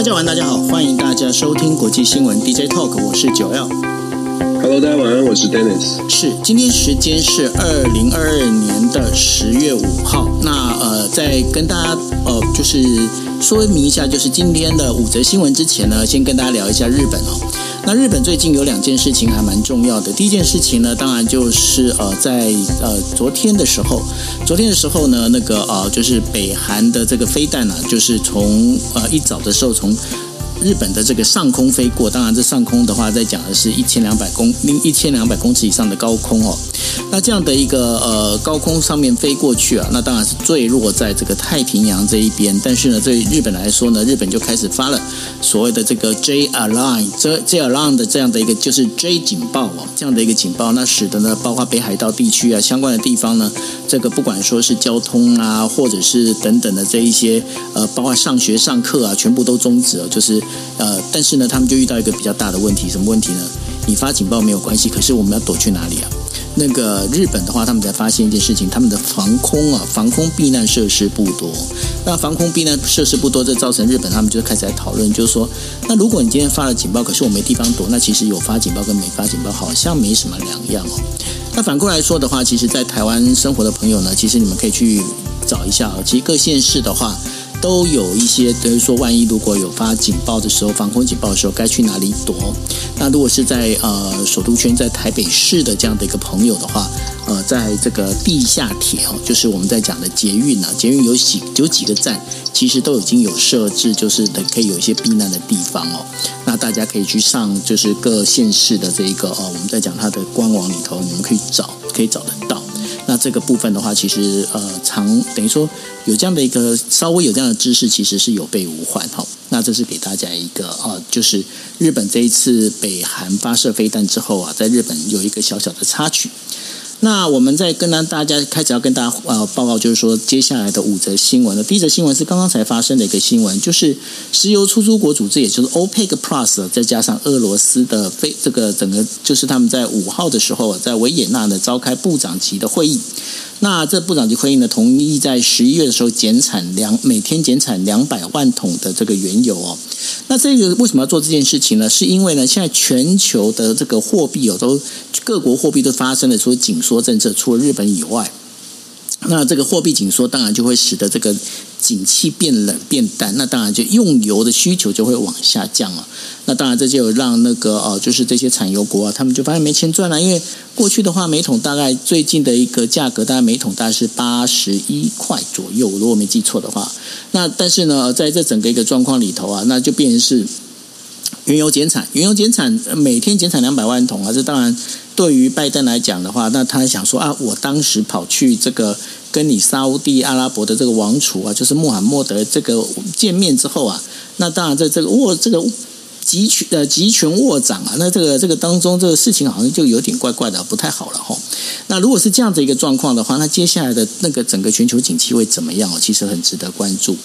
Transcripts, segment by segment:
大家晚，大家好，欢迎大家收听国际新闻 DJ Talk，我是九 L。Hello，大家晚安，我是 Dennis。是，今天时间是二零二二年的十月五号。那呃，在跟大家呃，就是说明一下，就是今天的五则新闻之前呢，先跟大家聊一下日本哦。那日本最近有两件事情还蛮重要的。第一件事情呢，当然就是呃，在呃昨天的时候，昨天的时候呢，那个呃，就是北韩的这个飞弹呢、啊，就是从呃一早的时候从。日本的这个上空飞过，当然这上空的话，在讲的是一千两百公一千两百公尺以上的高空哦。那这样的一个呃高空上面飞过去啊，那当然是坠落在这个太平洋这一边。但是呢，对日本来说呢，日本就开始发了所谓的这个 J alarm J J alarm 的这样的一个就是 J 警报哦，这样的一个警报，那使得呢，包括北海道地区啊相关的地方呢，这个不管说是交通啊，或者是等等的这一些呃，包括上学上课啊，全部都终止了，就是。呃，但是呢，他们就遇到一个比较大的问题，什么问题呢？你发警报没有关系，可是我们要躲去哪里啊？那个日本的话，他们才发现一件事情，他们的防空啊，防空避难设施不多。那防空避难设施不多，这造成日本他们就开始来讨论，就是说，那如果你今天发了警报，可是我没地方躲，那其实有发警报跟没发警报好像没什么两样哦。那反过来说的话，其实，在台湾生活的朋友呢，其实你们可以去找一下哦。其实各县市的话。都有一些，等于说，万一如果有发警报的时候，防空警报的时候，该去哪里躲？那如果是在呃首都圈，在台北市的这样的一个朋友的话，呃，在这个地下铁哦，就是我们在讲的捷运呢，捷运有几有几个站，其实都已经有设置，就是可以有一些避难的地方哦。那大家可以去上，就是各县市的这一个哦，我们在讲它的官网里头，你们可以找，可以找得到。那这个部分的话，其实呃，常等于说有这样的一个稍微有这样的知识，其实是有备无患哈。那这是给大家一个呃，就是日本这一次北韩发射飞弹之后啊，在日本有一个小小的插曲。那我们在跟大家开始要跟大家呃报告，就是说接下来的五则新闻呢，第一则新闻是刚刚才发生的一个新闻，就是石油出租国组织，也就是 OPEC Plus，再加上俄罗斯的非这个整个，就是他们在五号的时候在维也纳呢召开部长级的会议。那这部长级会议呢，同意在十一月的时候减产两每天减产两百万桶的这个原油哦。那这个为什么要做这件事情呢？是因为呢，现在全球的这个货币有都各国货币都发生了说紧缩政策，除了日本以外。那这个货币紧缩，当然就会使得这个景气变冷变淡，那当然就用油的需求就会往下降了。那当然这就让那个呃，就是这些产油国啊，他们就发现没钱赚了。因为过去的话，每桶大概最近的一个价格，大概每桶大概是八十一块左右，如果没记错的话。那但是呢，在这整个一个状况里头啊，那就变成是原油减产，原油减产，每天减产两百万桶啊，这当然。对于拜登来讲的话，那他想说啊，我当时跑去这个跟你沙乌地阿拉伯的这个王储啊，就是穆罕默德这个见面之后啊，那当然在这个握这个集权呃集权握掌啊，那这个这个当中这个事情好像就有点怪怪的，不太好了哈。那如果是这样的一个状况的话，那接下来的那个整个全球景气会怎么样哦？其实很值得关注。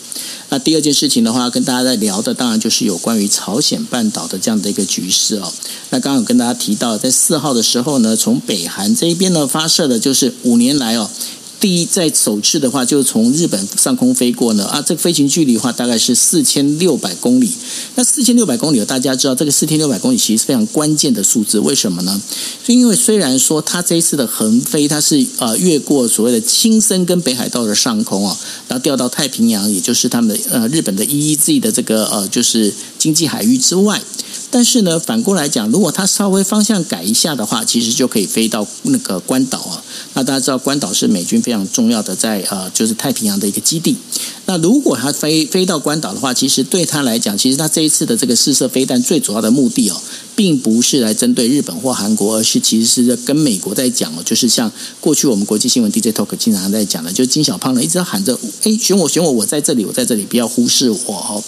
那第二件事情的话，跟大家在聊的，当然就是有关于朝鲜半岛的这样的一个局势哦。那刚刚有跟大家提到，在四号的时候呢，从北韩这一边呢发射的，就是五年来哦。第一，在首次的话，就是从日本上空飞过呢，啊，这个飞行距离的话，大概是四千六百公里。那四千六百公里，大家知道，这个四千六百公里其实是非常关键的数字。为什么呢？就因为虽然说它这一次的横飞，它是呃越过所谓的青森跟北海道的上空啊，然后掉到太平洋，也就是他们的呃日本的 EEZ 的这个呃就是经济海域之外。但是呢，反过来讲，如果它稍微方向改一下的话，其实就可以飞到那个关岛啊。那大家知道，关岛是美军非常重要的在呃，就是太平洋的一个基地。那如果它飞飞到关岛的话，其实对他来讲，其实他这一次的这个试射飞弹最主要的目的哦，并不是来针对日本或韩国，而是其实是跟美国在讲哦，就是像过去我们国际新闻 DJ Talk 经常在讲的，就是金小胖呢一直喊着，哎，选我，选我，我在这里，我在这里，不要忽视我哦。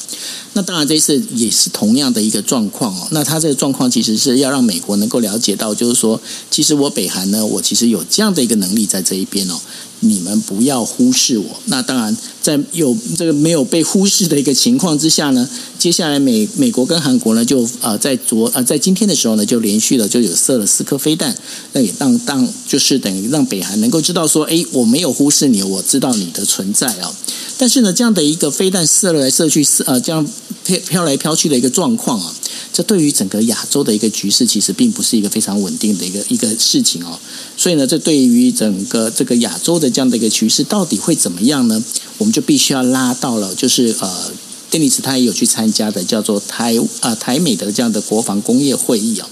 那当然，这一次也是同样的一个状况哦。那他这个状况其实是要让美国能够了解到，就是说，其实我北韩呢，我其实有这样的一个能力在这一边哦。你们不要忽视我。那当然，在有这个没有被忽视的一个情况之下呢，接下来美美国跟韩国呢，就呃在昨呃在今天的时候呢，就连续的就有射了四颗飞弹，那也让让就是等于让北韩能够知道说，哎，我没有忽视你，我知道你的存在啊。但是呢，这样的一个飞弹射来射去，射呃这样飘飘来飘去的一个状况啊，这对于整个亚洲的一个局势，其实并不是一个非常稳定的一个一个事情哦。所以呢，这对于整个这个亚洲的这样的一个局势，到底会怎么样呢？我们就必须要拉到了，就是呃，丹尼斯他也有去参加的，叫做台啊、台美的这样的国防工业会议啊。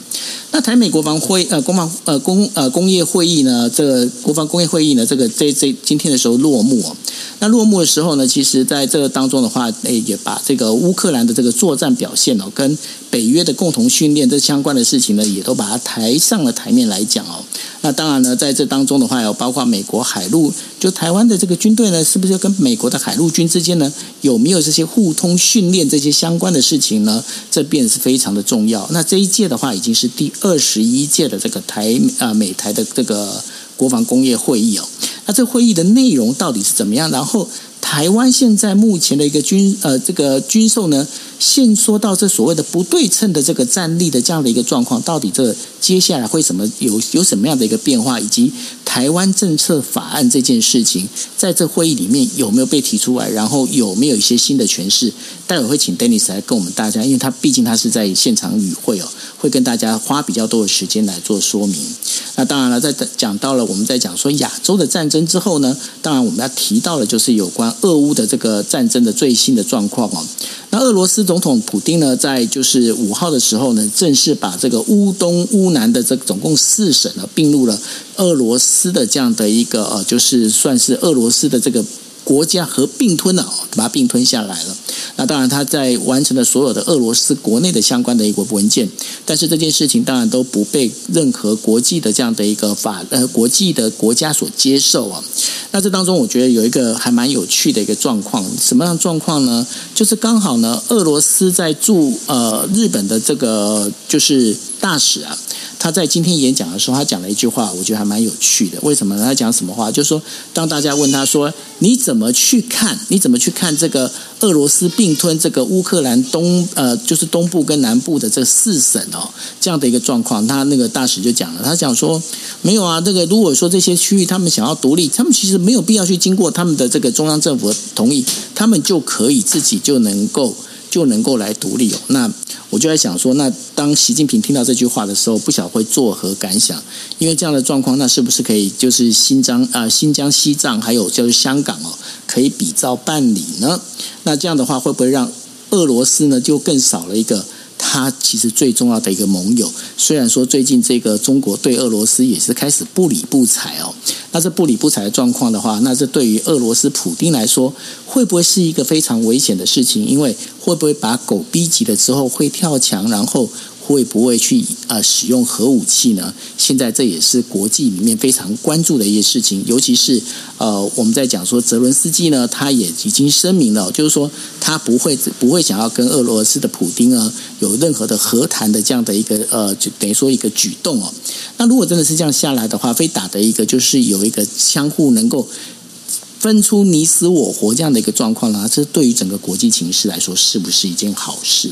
那台美国防会呃，国防呃工呃工业会议呢，这个国防工业会议呢，这个这这今天的时候落幕哦。那落幕的时候呢，其实在这个当中的话，诶，也把这个乌克兰的这个作战表现哦，跟北约的共同训练这相关的事情呢，也都把它抬上了台面来讲哦。那当然呢，在这当中的话，有包括美国海陆，就台湾的这个军队呢，是不是跟美国的海陆军之间呢，有没有这些互通训练这些相关的事情呢？这便是非常的重要。那这一届的话，已经是第二十一届的这个台啊美台的这个国防工业会议哦。那这会议的内容到底是怎么样？然后台湾现在目前的一个军呃这个军售呢，现说到这所谓的不对称的这个战力的这样的一个状况，到底这接下来会什么有有什么样的一个变化，以及台湾政策法案这件事情，在这会议里面有没有被提出来？然后有没有一些新的诠释？待会会请 Dennis 来跟我们大家，因为他毕竟他是在现场与会哦，会跟大家花比较多的时间来做说明。那当然了，在讲到了我们在讲说亚洲的战争之后呢，当然我们要提到的就是有关俄乌的这个战争的最新的状况哦。那俄罗斯总统普京呢，在就是五号的时候呢，正式把这个乌东、乌南的这总共四省呢，并入了俄罗斯的这样的一个呃，就是算是俄罗斯的这个。国家合并吞了，把它并吞下来了。那当然，他在完成了所有的俄罗斯国内的相关的一个文件，但是这件事情当然都不被任何国际的这样的一个法呃国际的国家所接受啊。那这当中，我觉得有一个还蛮有趣的一个状况，什么样状况呢？就是刚好呢，俄罗斯在驻呃日本的这个就是大使啊。他在今天演讲的时候，他讲了一句话，我觉得还蛮有趣的。为什么呢？他讲什么话？就是说，当大家问他说：“你怎么去看？你怎么去看这个俄罗斯并吞这个乌克兰东呃，就是东部跟南部的这四省哦，这样的一个状况？”他那个大使就讲了，他讲说：“没有啊，这个如果说这些区域他们想要独立，他们其实没有必要去经过他们的这个中央政府的同意，他们就可以自己就能够就能够来独立哦。”那我就在想说，那当习近平听到这句话的时候，不晓会作何感想？因为这样的状况，那是不是可以就是新疆啊、新疆、西藏，还有就是香港哦，可以比照办理呢？那这样的话，会不会让俄罗斯呢就更少了一个？他其实最重要的一个盟友，虽然说最近这个中国对俄罗斯也是开始不理不睬哦，那这不理不睬的状况的话，那这对于俄罗斯普丁来说，会不会是一个非常危险的事情？因为会不会把狗逼急了之后会跳墙，然后？会不会去呃使用核武器呢？现在这也是国际里面非常关注的一些事情，尤其是呃我们在讲说泽伦斯基呢，他也已经声明了，就是说他不会不会想要跟俄罗斯的普丁啊有任何的和谈的这样的一个呃就等于说一个举动哦。那如果真的是这样下来的话，非打的一个就是有一个相互能够。分出你死我活这样的一个状况呢，这对于整个国际情势来说是不是一件好事？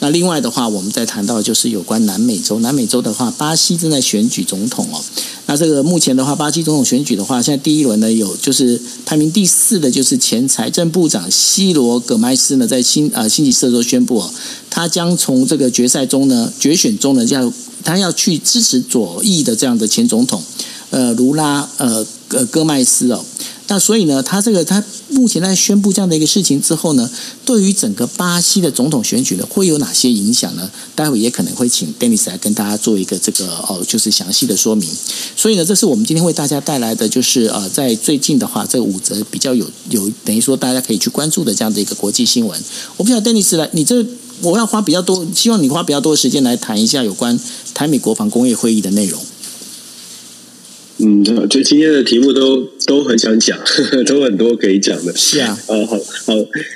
那另外的话，我们在谈到就是有关南美洲，南美洲的话，巴西正在选举总统哦。那这个目前的话，巴西总统选举的话，现在第一轮呢有就是排名第四的，就是前财政部长西罗葛麦斯呢，在星呃星期四的时候宣布哦，他将从这个决赛中呢决选中呢要他要去支持左翼的这样的前总统呃卢拉呃呃戈麦斯哦。那所以呢，他这个他目前在宣布这样的一个事情之后呢，对于整个巴西的总统选举呢，会有哪些影响呢？待会也可能会请 Dennis 来跟大家做一个这个哦，就是详细的说明。所以呢，这是我们今天为大家带来的，就是呃，在最近的话，这五则比较有有等于说大家可以去关注的这样的一个国际新闻。我不晓得 Dennis 来，你这我要花比较多，希望你花比较多的时间来谈一下有关台美国防工业会议的内容。嗯，就今天的题目都都很想讲，呵 呵都很多可以讲的。是啊，呃，好好，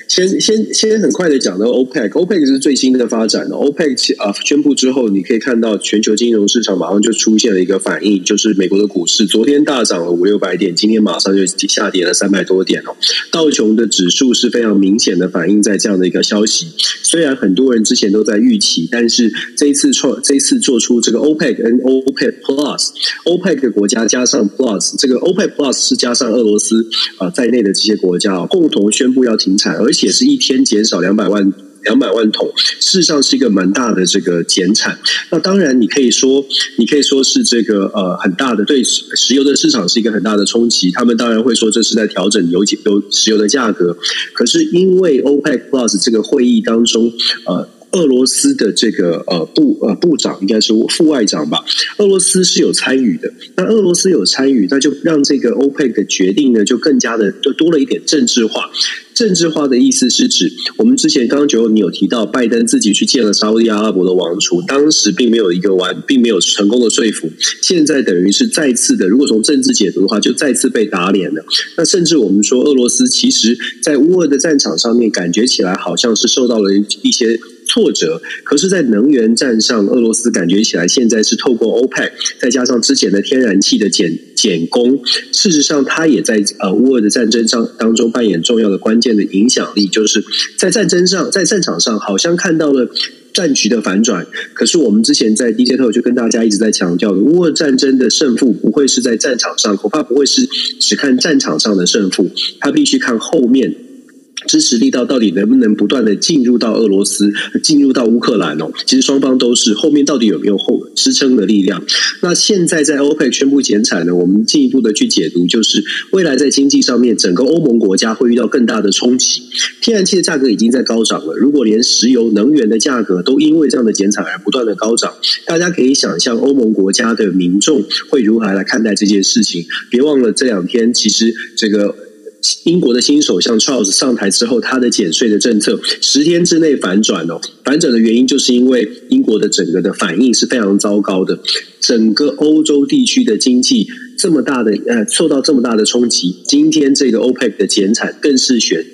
先先先很快的讲到 OPEC，OPEC 是最新的发展。OPEC 啊宣布之后，你可以看到全球金融市场马上就出现了一个反应，就是美国的股市昨天大涨了五六百点，今天马上就下跌了三百多点哦。道琼的指数是非常明显的反映在这样的一个消息。虽然很多人之前都在预期，但是这一次创这一次做出这个 OPEC 跟 OPEC Plus，OPEC 的国家。加上 Plus 这个 OPEC Plus 是加上俄罗斯啊在内的这些国家共同宣布要停产，而且是一天减少两百万两百万桶，事实上是一个蛮大的这个减产。那当然，你可以说，你可以说是这个呃很大的对石油的市场是一个很大的冲击。他们当然会说这是在调整油油石油的价格。可是因为 OPEC Plus 这个会议当中，呃。俄罗斯的这个呃部呃部长应该是副外长吧，俄罗斯是有参与的。那俄罗斯有参与，那就让这个 OPEC 的决定呢，就更加的就多了一点政治化。政治化的意思是指，我们之前刚刚就你有提到，拜登自己去见了沙乌地阿拉伯的王储，当时并没有一个完，并没有成功的说服。现在等于是再次的，如果从政治解读的话，就再次被打脸了。那甚至我们说，俄罗斯其实在乌俄的战场上面，感觉起来好像是受到了一些。挫折，可是，在能源战上，俄罗斯感觉起来现在是透过 OPEC，再加上之前的天然气的减减供，事实上，它也在呃乌俄的战争上当中扮演重要的关键的影响力，就是在战争上，在战场上，好像看到了战局的反转。可是，我们之前在 DJ Talk 就跟大家一直在强调的，乌俄战争的胜负不会是在战场上，恐怕不会是只看战场上的胜负，它必须看后面。支持力道到底能不能不断的进入到俄罗斯，进入到乌克兰哦？其实双方都是后面到底有没有后支撑的力量？那现在在 OPEC 宣布减产呢？我们进一步的去解读，就是未来在经济上面，整个欧盟国家会遇到更大的冲击。天然气的价格已经在高涨了，如果连石油能源的价格都因为这样的减产而不断的高涨，大家可以想象欧盟国家的民众会如何来看待这件事情？别忘了这两天，其实这个。英国的新首相 Charles 上台之后，他的减税的政策十天之内反转哦。反转的原因就是因为英国的整个的反应是非常糟糕的，整个欧洲地区的经济这么大的呃受到这么大的冲击。今天这个 OPEC 的减产更是雪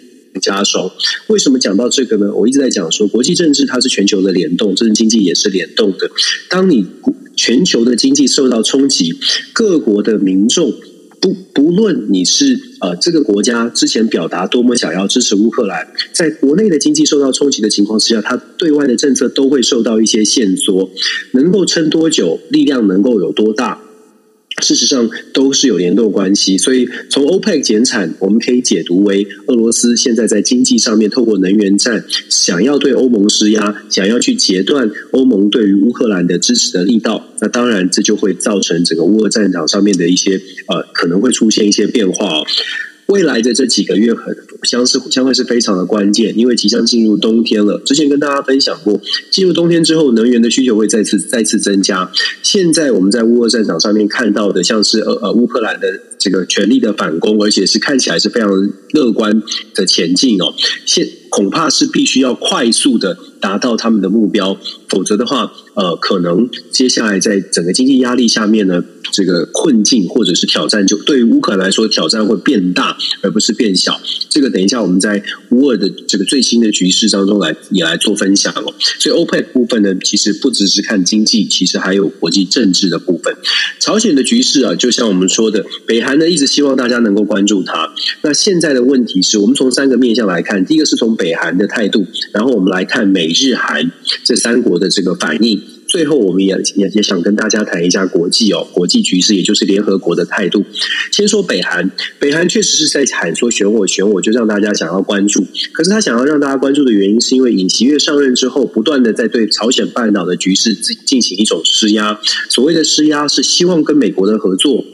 加霜。为什么讲到这个呢？我一直在讲说，国际政治它是全球的联动，这是经济也是联动的。当你全球的经济受到冲击，各国的民众。不，不论你是呃这个国家之前表达多么想要支持乌克兰，在国内的经济受到冲击的情况之下，它对外的政策都会受到一些限缩，能够撑多久，力量能够有多大？事实上都是有联动关系，所以从 OPEC 减产，我们可以解读为俄罗斯现在在经济上面透过能源战，想要对欧盟施压，想要去截断欧盟对于乌克兰的支持的力道。那当然，这就会造成整个乌俄战场上面的一些呃，可能会出现一些变化哦。未来的这几个月很相似，将会是非常的关键，因为即将进入冬天了。之前跟大家分享过，进入冬天之后，能源的需求会再次再次增加。现在我们在乌俄战场上面看到的，像是呃呃乌克兰的这个全力的反攻，而且是看起来是非常乐观的前进哦。现恐怕是必须要快速的达到他们的目标，否则的话，呃，可能接下来在整个经济压力下面呢。这个困境或者是挑战，就对于乌克兰来说，挑战会变大，而不是变小。这个等一下我们在乌尔的这个最新的局势当中来也来做分享哦。所以 OPEC 部分呢，其实不只是看经济，其实还有国际政治的部分。朝鲜的局势啊，就像我们说的，北韩呢一直希望大家能够关注它。那现在的问题是我们从三个面向来看，第一个是从北韩的态度，然后我们来看美日韩这三国的这个反应。最后，我们也也也想跟大家谈一下国际哦，国际局势，也就是联合国的态度。先说北韩，北韩确实是在喊说选我选我，就让大家想要关注。可是他想要让大家关注的原因，是因为尹锡悦上任之后，不断的在对朝鲜半岛的局势进行一种施压。所谓的施压，是希望跟美国的合作，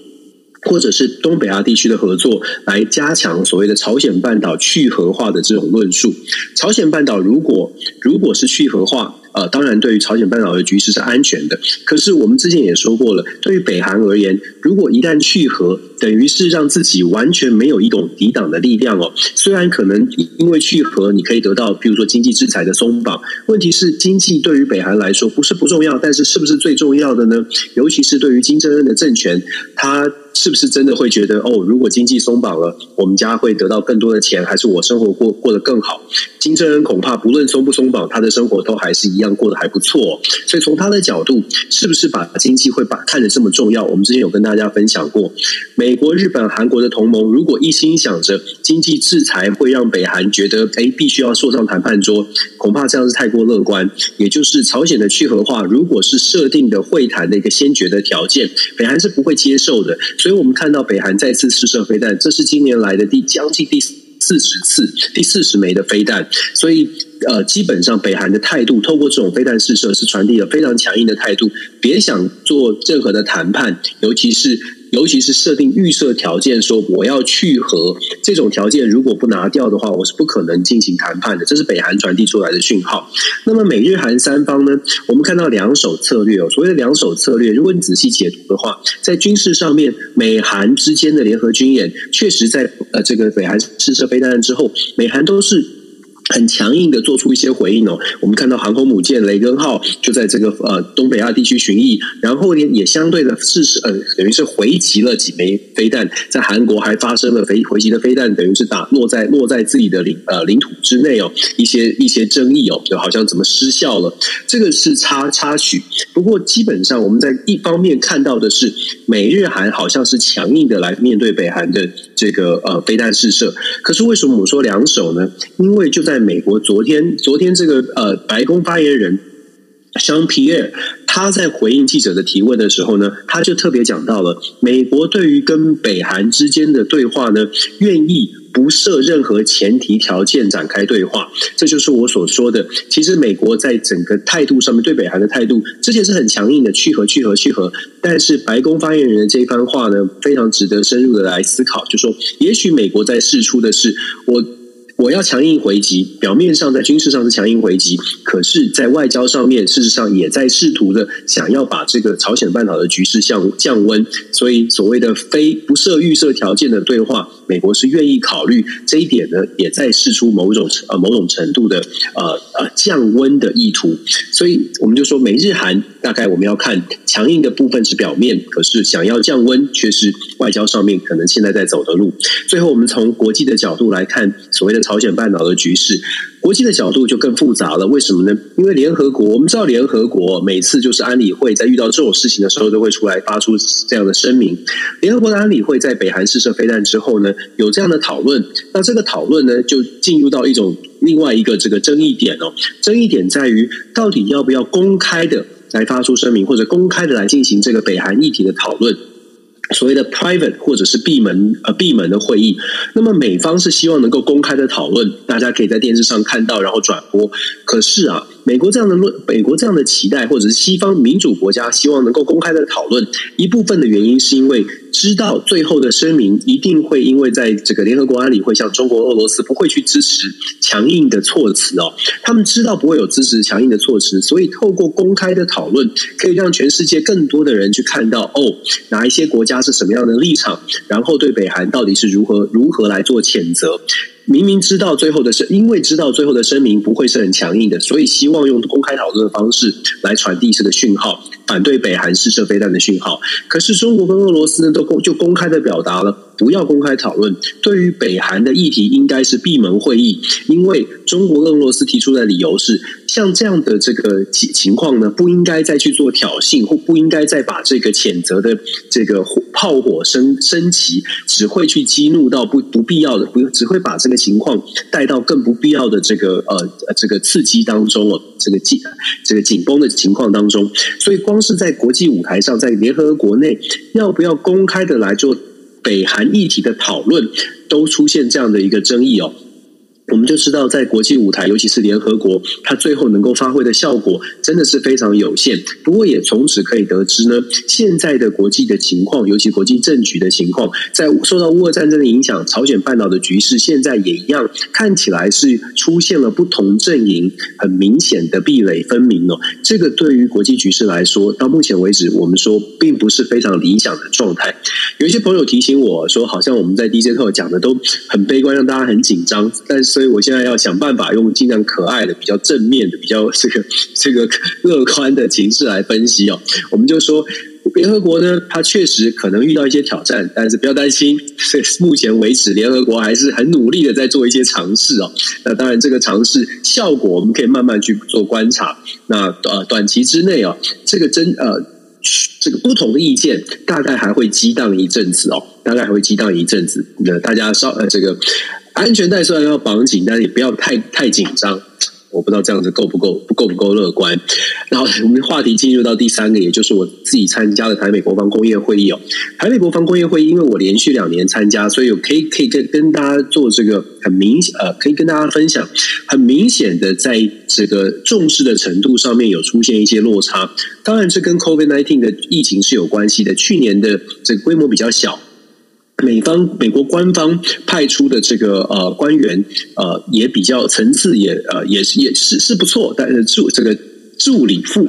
或者是东北亚地区的合作，来加强所谓的朝鲜半岛去核化的这种论述。朝鲜半岛如果如果是去核化，呃，当然，对于朝鲜半岛的局势是安全的。可是我们之前也说过了，对于北韩而言，如果一旦去核，等于是让自己完全没有一种抵挡的力量哦。虽然可能因为去核，你可以得到，比如说经济制裁的松绑。问题是，经济对于北韩来说不是不重要，但是是不是最重要的呢？尤其是对于金正恩的政权，他。是不是真的会觉得哦？如果经济松绑了，我们家会得到更多的钱，还是我生活过过得更好？金正恩恐怕不论松不松绑，他的生活都还是一样过得还不错。所以从他的角度，是不是把经济会把看得这么重要？我们之前有跟大家分享过，美国、日本、韩国的同盟，如果一心想着经济制裁会让北韩觉得哎，必须要坐上谈判桌，恐怕这样是太过乐观。也就是朝鲜的去核化，如果是设定的会谈的一个先决的条件，北韩是不会接受的。所以，我们看到北韩再次试射飞弹，这是今年来的第将近第四十次、第四十枚的飞弹。所以，呃，基本上北韩的态度，透过这种飞弹试射，是传递了非常强硬的态度，别想做任何的谈判，尤其是。尤其是设定预设条件，说我要去核这种条件，如果不拿掉的话，我是不可能进行谈判的。这是北韩传递出来的讯号。那么美日韩三方呢？我们看到两手策略哦。所谓的两手策略，如果你仔细解读的话，在军事上面，美韩之间的联合军演，确实在呃这个北韩试射飞弹之后，美韩都是。很强硬的做出一些回应哦，我们看到航空母舰雷根号就在这个呃东北亚地区巡弋，然后呢也相对的试试呃等于是回击了几枚飞弹，在韩国还发生了飞回击的飞弹，等于是打落在落在自己的领呃领土之内哦，一些一些争议哦，就好像怎么失效了，这个是插插曲。不过基本上我们在一方面看到的是美日韩好像是强硬的来面对北韩的这个呃飞弹试射，可是为什么我说两手呢？因为就在在美国，昨天昨天这个呃，白宫发言人香皮埃尔他在回应记者的提问的时候呢，他就特别讲到了美国对于跟北韩之间的对话呢，愿意不设任何前提条件展开对话。这就是我所说的，其实美国在整个态度上面对北韩的态度之前是很强硬的，去核去核去核。但是白宫发言人的这一番话呢，非常值得深入的来思考，就说也许美国在试出的是我。我要强硬回击，表面上在军事上是强硬回击，可是，在外交上面，事实上也在试图的想要把这个朝鲜半岛的局势降降温。所以，所谓的非不设预设条件的对话，美国是愿意考虑这一点呢，也在试出某种呃某种程度的呃呃降温的意图。所以，我们就说美日韩大概我们要看强硬的部分是表面，可是想要降温却是外交上面可能现在在走的路。最后，我们从国际的角度来看，所谓的。朝鲜半岛的局势，国际的角度就更复杂了。为什么呢？因为联合国，我们知道联合国每次就是安理会在遇到这种事情的时候，都会出来发出这样的声明。联合国的安理会在北韩试射飞弹之后呢，有这样的讨论。那这个讨论呢，就进入到一种另外一个这个争议点哦。争议点在于，到底要不要公开的来发出声明，或者公开的来进行这个北韩议题的讨论。所谓的 private 或者是闭门呃闭门的会议，那么美方是希望能够公开的讨论，大家可以在电视上看到，然后转播。可是啊，美国这样的论，美国这样的期待，或者是西方民主国家希望能够公开的讨论，一部分的原因是因为知道最后的声明一定会因为在这个联合国安理会，像中国、俄罗斯不会去支持强硬的措辞哦，他们知道不会有支持强硬的措辞，所以透过公开的讨论，可以让全世界更多的人去看到哦，哪一些国家。是什么样的立场？然后对北韩到底是如何如何来做谴责？明明知道最后的声，因为知道最后的声明不会是很强硬的，所以希望用公开讨论的方式来传递这个讯号，反对北韩试射飞弹的讯号。可是中国跟俄罗斯呢，都公就公开的表达了。不要公开讨论。对于北韩的议题，应该是闭门会议。因为中国、俄罗斯提出的理由是，像这样的这个情情况呢，不应该再去做挑衅，或不应该再把这个谴责的这个炮火升升级，只会去激怒到不不必要的，不只会把这个情况带到更不必要的这个呃这个刺激当中哦，这个紧这个紧绷的情况当中。所以，光是在国际舞台上，在联合国内，要不要公开的来做？北韩议题的讨论都出现这样的一个争议哦。我们就知道，在国际舞台，尤其是联合国，它最后能够发挥的效果真的是非常有限。不过，也从此可以得知呢，现在的国际的情况，尤其国际政局的情况，在受到乌俄战争的影响，朝鲜半岛的局势现在也一样，看起来是出现了不同阵营很明显的壁垒分明哦。这个对于国际局势来说，到目前为止，我们说并不是非常理想的状态。有一些朋友提醒我说，好像我们在 DJ 课讲的都很悲观，让大家很紧张，但是。所以我现在要想办法用尽量可爱的、比较正面的、比较这个 这个乐观的情势来分析哦。我们就说，联合国呢，它确实可能遇到一些挑战，但是不要担心。目前为止，联合国还是很努力的在做一些尝试哦。那当然，这个尝试效果我们可以慢慢去做观察。那呃，短期之内哦，这个真呃，这个不同的意见大概还会激荡一阵子哦，大概还会激荡一阵子。那大家稍呃这个。安全带虽然要绑紧，但是也不要太太紧张。我不知道这样子够不够不够不够乐观。然后我们话题进入到第三个，也就是我自己参加的台美国防工业会议哦。台美国防工业会议，因为我连续两年参加，所以我可以可以跟跟大家做这个很明呃，可以跟大家分享很明显的在这个重视的程度上面有出现一些落差。当然，这跟 COVID-19 的疫情是有关系的。去年的这个规模比较小。美方美国官方派出的这个呃官员呃也比较层次也呃也是也是是不错，但是助这个助理副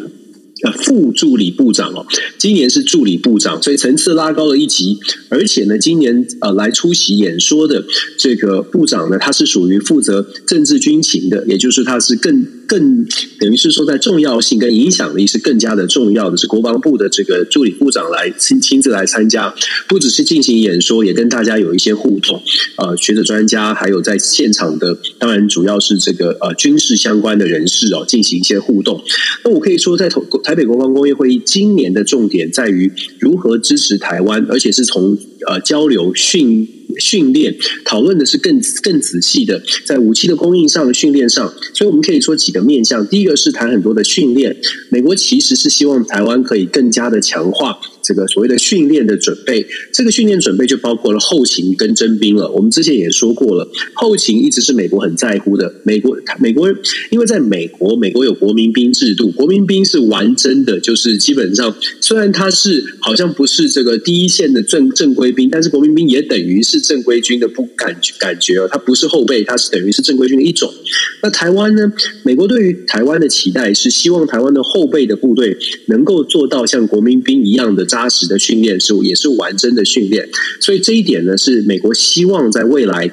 呃副助理部长哦，今年是助理部长，所以层次拉高了一级，而且呢，今年呃来出席演说的这个部长呢，他是属于负责政治军情的，也就是他是更。更等于是说，在重要性跟影响力是更加的重要的，是国防部的这个助理部长来亲亲自来参加，不只是进行演说，也跟大家有一些互动。呃，学者专家还有在现场的，当然主要是这个呃军事相关的人士哦，进行一些互动。那我可以说，在台台北国防工业会议今年的重点在于如何支持台湾，而且是从呃交流训。训练讨论的是更更仔细的，在武器的供应上训练上，所以我们可以说几面向。第一个是谈很多的训练，美国其实是希望台湾可以更加的强化。这个所谓的训练的准备，这个训练准备就包括了后勤跟征兵了。我们之前也说过了，后勤一直是美国很在乎的。美国，美国，因为在美国，美国有国民兵制度，国民兵是完整的，就是基本上虽然他是好像不是这个第一线的正正规兵，但是国民兵也等于是正规军的不感感觉哦，他不是后备，他是等于是正规军的一种。那台湾呢？美国对于台湾的期待是希望台湾的后备的部队能够做到像国民兵一样的扎实的训练，是也是完整的训练，所以这一点呢，是美国希望在未来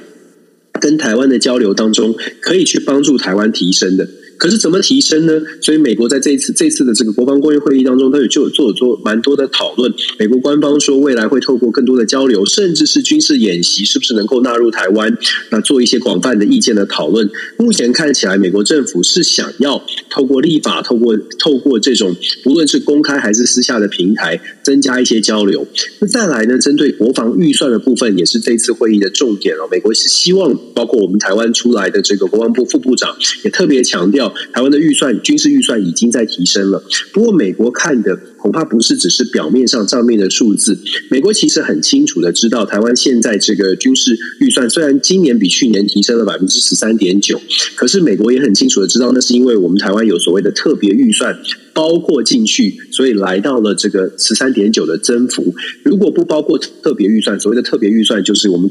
跟台湾的交流当中，可以去帮助台湾提升的。可是怎么提升呢？所以美国在这一次这次的这个国防工业会议当中，都有就做做蛮多的讨论。美国官方说，未来会透过更多的交流，甚至是军事演习，是不是能够纳入台湾？那做一些广泛的意见的讨论。目前看起来，美国政府是想要透过立法，透过透过这种不论是公开还是私下的平台，增加一些交流。那再来呢？针对国防预算的部分，也是这次会议的重点哦。美国是希望包括我们台湾出来的这个国防部副部长，也特别强调。台湾的预算，军事预算已经在提升了。不过，美国看的恐怕不是只是表面上账面的数字。美国其实很清楚的知道，台湾现在这个军事预算虽然今年比去年提升了百分之十三点九，可是美国也很清楚的知道，那是因为我们台湾有所谓的特别预算包括进去，所以来到了这个十三点九的增幅。如果不包括特别预算，所谓的特别预算就是我们。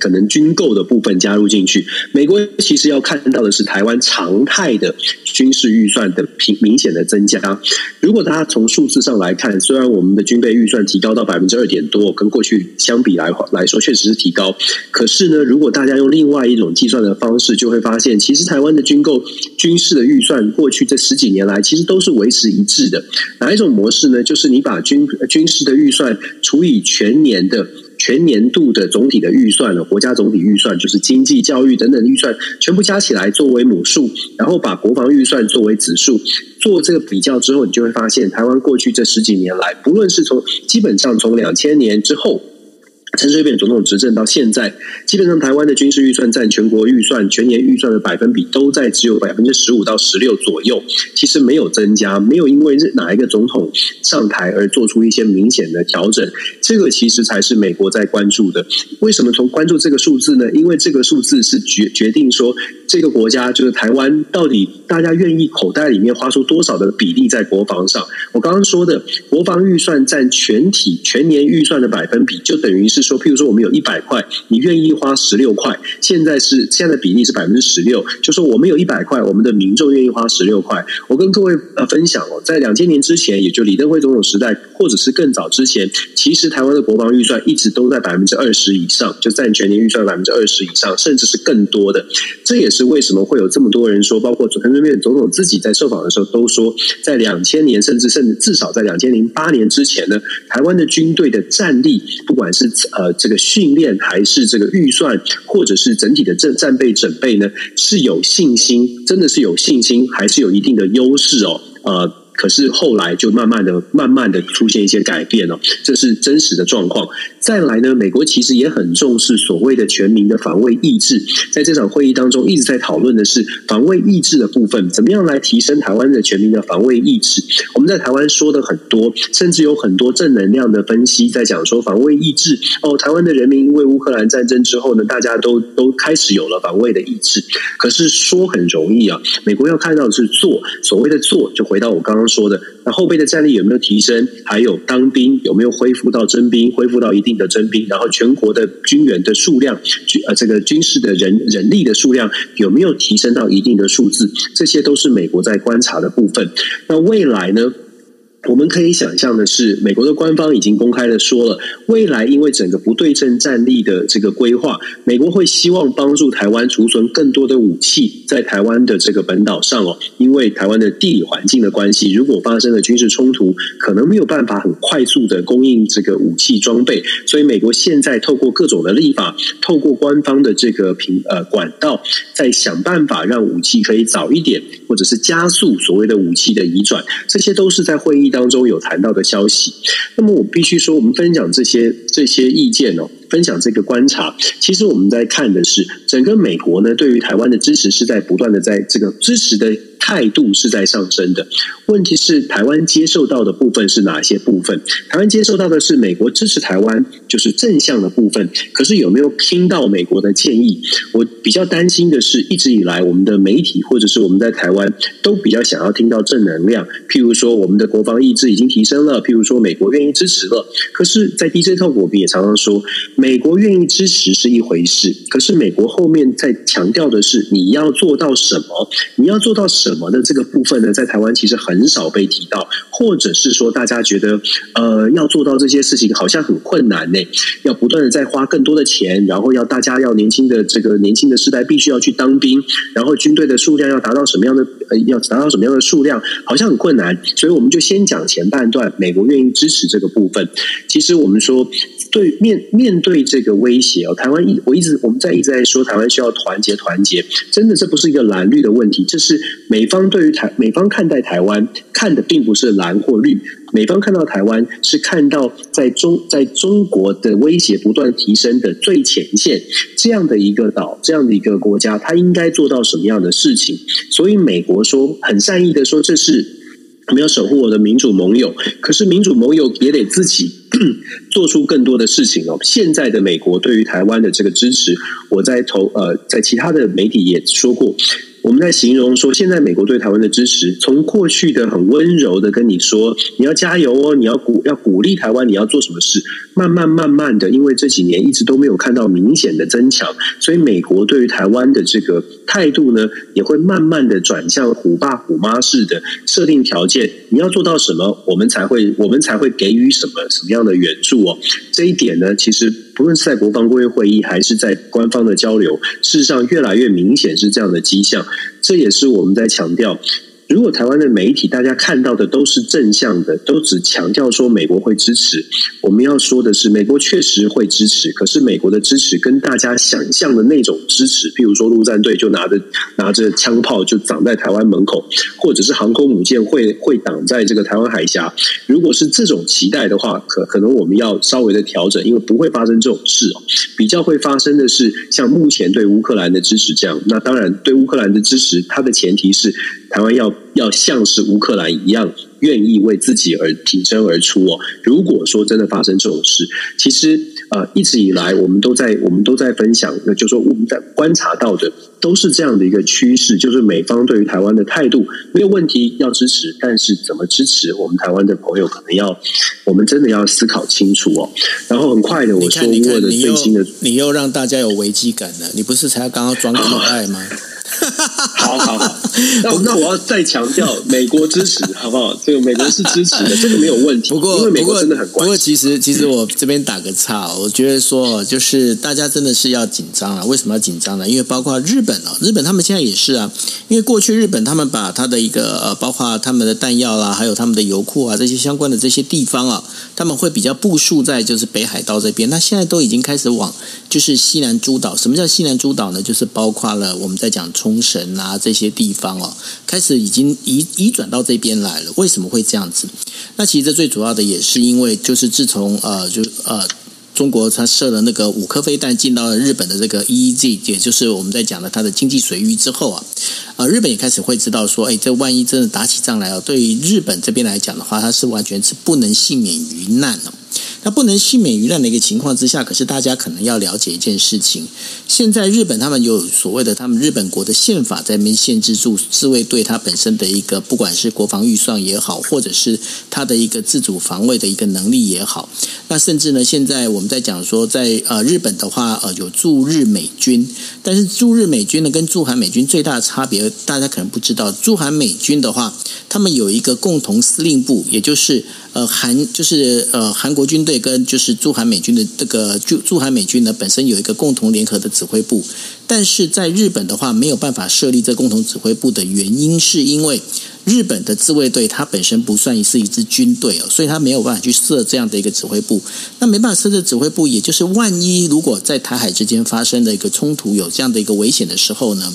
可能军购的部分加入进去，美国其实要看到的是台湾常态的军事预算的平明显的增加。如果大家从数字上来看，虽然我们的军备预算提高到百分之二点多，跟过去相比来来说确实是提高。可是呢，如果大家用另外一种计算的方式，就会发现，其实台湾的军购军事的预算过去这十几年来，其实都是维持一致的。哪一种模式呢？就是你把军军事的预算除以全年的。全年度的总体的预算呢，国家总体预算就是经济、教育等等预算全部加起来作为母数，然后把国防预算作为子数，做这个比较之后，你就会发现，台湾过去这十几年来，不论是从基本上从两千年之后。陈水扁总统执政到现在，基本上台湾的军事预算占全国预算全年预算的百分比都在只有百分之十五到十六左右，其实没有增加，没有因为哪一个总统上台而做出一些明显的调整。这个其实才是美国在关注的。为什么从关注这个数字呢？因为这个数字是决决定说这个国家就是台湾到底大家愿意口袋里面花出多少的比例在国防上。我刚刚说的国防预算占全体全年预算的百分比，就等于是。说，譬如说，我们有一百块，你愿意花十六块，现在是现在比例是百分之十六。就说我们有一百块，我们的民众愿意花十六块。我跟各位呃分享哦，在两千年之前，也就李登辉总统时代，或者是更早之前，其实台湾的国防预算一直都在百分之二十以上，就占全年预算百分之二十以上，甚至是更多的。这也是为什么会有这么多人说，包括陈水扁总统自己在受访的时候都说，在两千年，甚至甚至至少在两千零八年之前呢，台湾的军队的战力，不管是呃，这个训练还是这个预算，或者是整体的战战备准备呢，是有信心，真的是有信心，还是有一定的优势哦。呃，可是后来就慢慢的、慢慢的出现一些改变了，这是真实的状况。再来呢，美国其实也很重视所谓的全民的防卫意志，在这场会议当中一直在讨论的是防卫意志的部分，怎么样来提升台湾的全民的防卫意志？我们在台湾说的很多，甚至有很多正能量的分析在讲说防卫意志。哦，台湾的人民因为乌克兰战争之后呢，大家都都开始有了防卫的意志。可是说很容易啊，美国要看到的是做，所谓的做，就回到我刚刚说的，那后备的战力有没有提升？还有当兵有没有恢复到征兵，恢复到一定的征兵？然后全国的军员的数量，呃，这个军事的人人力的数量有没有提升到一定的数字？这些都是美国在观察的部分。那未来呢？我们可以想象的是，美国的官方已经公开的说了，未来因为整个不对称战力的这个规划，美国会希望帮助台湾储存更多的武器在台湾的这个本岛上哦。因为台湾的地理环境的关系，如果发生了军事冲突，可能没有办法很快速的供应这个武器装备，所以美国现在透过各种的立法，透过官方的这个平呃管道，在想办法让武器可以早一点，或者是加速所谓的武器的移转，这些都是在会议。当中有谈到的消息，那么我必须说，我们分享这些这些意见哦，分享这个观察，其实我们在看的是整个美国呢，对于台湾的支持是在不断的在这个支持的。态度是在上升的，问题是台湾接受到的部分是哪些部分？台湾接受到的是美国支持台湾，就是正向的部分。可是有没有听到美国的建议？我比较担心的是，一直以来我们的媒体或者是我们在台湾都比较想要听到正能量，譬如说我们的国防意志已经提升了，譬如说美国愿意支持了。可是，在 DJ Talk 我们也常常说，美国愿意支持是一回事，可是美国后面在强调的是你要做到什么？你要做到什么？的这个部分呢，在台湾其实很少被提到，或者是说大家觉得，呃，要做到这些事情好像很困难呢，要不断的再花更多的钱，然后要大家要年轻的这个年轻的世代必须要去当兵，然后军队的数量要达到什么样的，呃，要达到什么样的数量，好像很困难，所以我们就先讲前半段，美国愿意支持这个部分。其实我们说。对面面对这个威胁哦，台湾一我一直我们在一直在说台湾需要团结团结，真的这不是一个蓝绿的问题，这是美方对于台美方看待台湾看的并不是蓝或绿，美方看到台湾是看到在中在中国的威胁不断提升的最前线这样的一个岛这样的一个国家，他应该做到什么样的事情？所以美国说很善意的说这是。我们要守护我的民主盟友，可是民主盟友也得自己 做出更多的事情哦。现在的美国对于台湾的这个支持，我在投呃，在其他的媒体也说过。我们在形容说，现在美国对台湾的支持，从过去的很温柔的跟你说，你要加油哦，你要鼓要鼓励台湾，你要做什么事，慢慢慢慢的，因为这几年一直都没有看到明显的增强，所以美国对于台湾的这个态度呢，也会慢慢的转向虎爸虎妈式的设定条件，你要做到什么，我们才会我们才会给予什么什么样的援助哦。这一点呢，其实。不论是在国防工业会议，还是在官方的交流，事实上越来越明显是这样的迹象。这也是我们在强调。如果台湾的媒体大家看到的都是正向的，都只强调说美国会支持，我们要说的是，美国确实会支持，可是美国的支持跟大家想象的那种支持，譬如说陆战队就拿着拿着枪炮就挡在台湾门口，或者是航空母舰会会挡在这个台湾海峡，如果是这种期待的话，可可能我们要稍微的调整，因为不会发生这种事哦。比较会发生的是像目前对乌克兰的支持这样，那当然对乌克兰的支持，它的前提是台湾要。要像是乌克兰一样，愿意为自己而挺身而出哦。如果说真的发生这种事，其实呃，一直以来我们都在我们都在分享，那就是说我们在观察到的都是这样的一个趋势，就是美方对于台湾的态度没有问题，要支持，但是怎么支持，我们台湾的朋友可能要我们真的要思考清楚哦。然后很快的，我说过的最新的你，你又让大家有危机感了，你不是才刚刚装可爱吗？好好好，那那我要再强调，美国支持 好不好？这个美国是支持的，这个没有问题。不过，因为美国真的很关心。不过，其实其实我这边打个岔，我觉得说，就是大家真的是要紧张了。为什么要紧张呢？因为包括日本哦，日本他们现在也是啊。因为过去日本他们把他的一个呃，包括他们的弹药啦，还有他们的油库啊，这些相关的这些地方啊，他们会比较部署在就是北海道这边。那现在都已经开始往就是西南诸岛。什么叫西南诸岛呢？就是包括了我们在讲冲。冲绳啊这些地方哦，开始已经移移转到这边来了。为什么会这样子？那其实这最主要的也是因为，就是自从呃，就呃。中国它射了那个五颗飞弹进到了日本的这个 EEZ，也就是我们在讲的它的经济水域之后啊，啊，日本也开始会知道说，哎，这万一真的打起仗来哦，对于日本这边来讲的话，它是完全是不能幸免于难哦。那不能幸免于难的一个情况之下，可是大家可能要了解一件事情：现在日本他们有所谓的他们日本国的宪法在那边限制住自卫队它本身的一个，不管是国防预算也好，或者是它的一个自主防卫的一个能力也好。那甚至呢，现在我们在讲说，在呃日本的话，呃有驻日美军，但是驻日美军呢跟驻韩美军最大的差别，大家可能不知道，驻韩美军的话，他们有一个共同司令部，也就是。呃，韩就是呃，韩国军队跟就是驻韩美军的这个驻驻韩美军呢，本身有一个共同联合的指挥部，但是在日本的话，没有办法设立这共同指挥部的原因，是因为日本的自卫队它本身不算是一支军队哦，所以它没有办法去设这样的一个指挥部。那没办法设这指挥部，也就是万一如果在台海之间发生的一个冲突，有这样的一个危险的时候呢？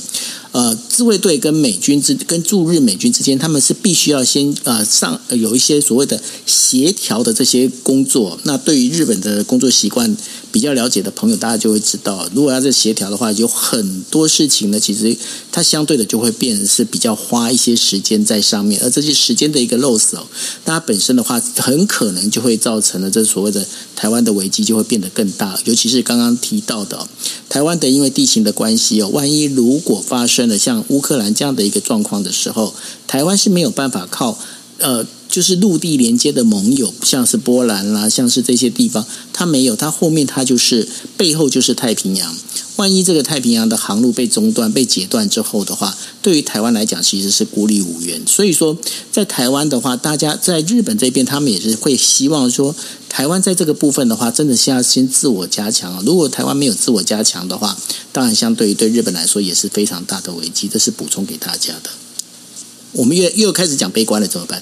呃，自卫队跟美军之跟驻日美军之间，他们是必须要先呃上有一些所谓的协调的这些工作。那对于日本的工作习惯比较了解的朋友，大家就会知道，如果要在协调的话，有很多事情呢，其实它相对的就会变是比较花一些时间在上面，而这些时间的一个 loss 哦，大家本身的话，很可能就会造成了这所谓的台湾的危机就会变得更大，尤其是刚刚提到的台湾的因为地形的关系哦，万一如果发生了像乌克兰这样的一个状况的时候，台湾是没有办法靠呃，就是陆地连接的盟友，像是波兰啦，像是这些地方，它没有，它后面它就是背后就是太平洋。万一这个太平洋的航路被中断、被截断之后的话，对于台湾来讲其实是孤立无援。所以说，在台湾的话，大家在日本这边，他们也是会希望说，台湾在这个部分的话，真的是要先自我加强。如果台湾没有自我加强的话，当然相对于对日本来说也是非常大的危机。这是补充给大家的。我们又又开始讲悲观了，怎么办？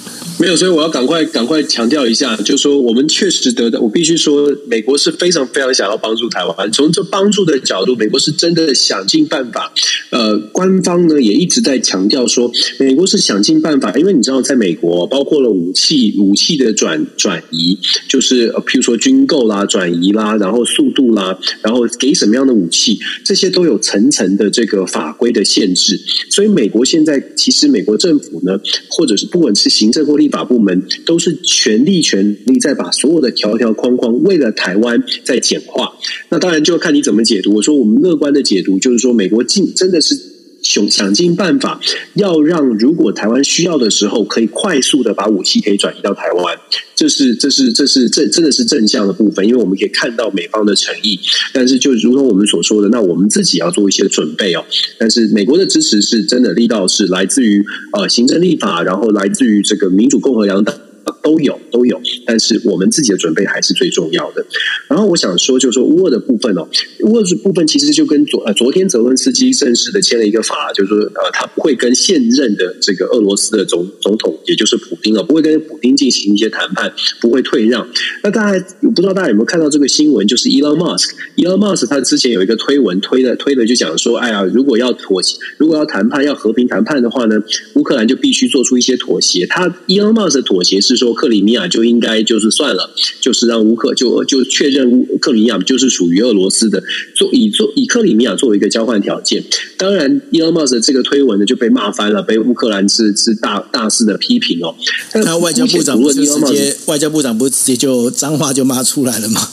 没有，所以我要赶快赶快强调一下，就是说我们确实得到，我必须说，美国是非常非常想要帮助台湾。从这帮助的角度，美国是真的想尽办法。呃，官方呢也一直在强调说，美国是想尽办法，因为你知道，在美国，包括了武器武器的转转移，就是譬如说军购啦、转移啦，然后速度啦，然后给什么样的武器，这些都有层层的这个法规的限制。所以，美国现在其实美国政府呢，或者是不管是行政或立法部门都是全力全力在把所有的条条框框为了台湾在简化，那当然就要看你怎么解读。我说我们乐观的解读就是说，美国进真的是想想尽办法，要让如果台湾需要的时候，可以快速的把武器可以转移到台湾。这是这是这是这真的是正向的部分，因为我们可以看到美方的诚意。但是就如同我们所说的，那我们自己要做一些准备哦。但是美国的支持是真的力道是来自于呃行政立法，然后来自于这个民主共和两党。都有都有，但是我们自己的准备还是最重要的。然后我想说，就是说乌俄的部分哦，乌俄的部分其实就跟昨呃昨天泽伦斯基正式的签了一个法，就是说呃他不会跟现任的这个俄罗斯的总总统，也就是普丁啊，不会跟普丁进行一些谈判，不会退让。那大家我不知道大家有没有看到这个新闻？就是 Elon Musk，Elon Musk 他之前有一个推文推的推的就讲说，哎呀，如果要妥协，如果要谈判要和平谈判的话呢，乌克兰就必须做出一些妥协。他 Elon Musk 的妥协是说。克里米亚就应该就是算了，就是让乌克就就确认乌克里米亚就是属于俄罗斯的，做以做以克里米亚作为一个交换条件。当然，伊隆马斯这个推文呢就被骂翻了，被乌克兰是是大大肆的批评哦。那外交部长不是直接外交部长不是直接就脏话就骂出来了吗？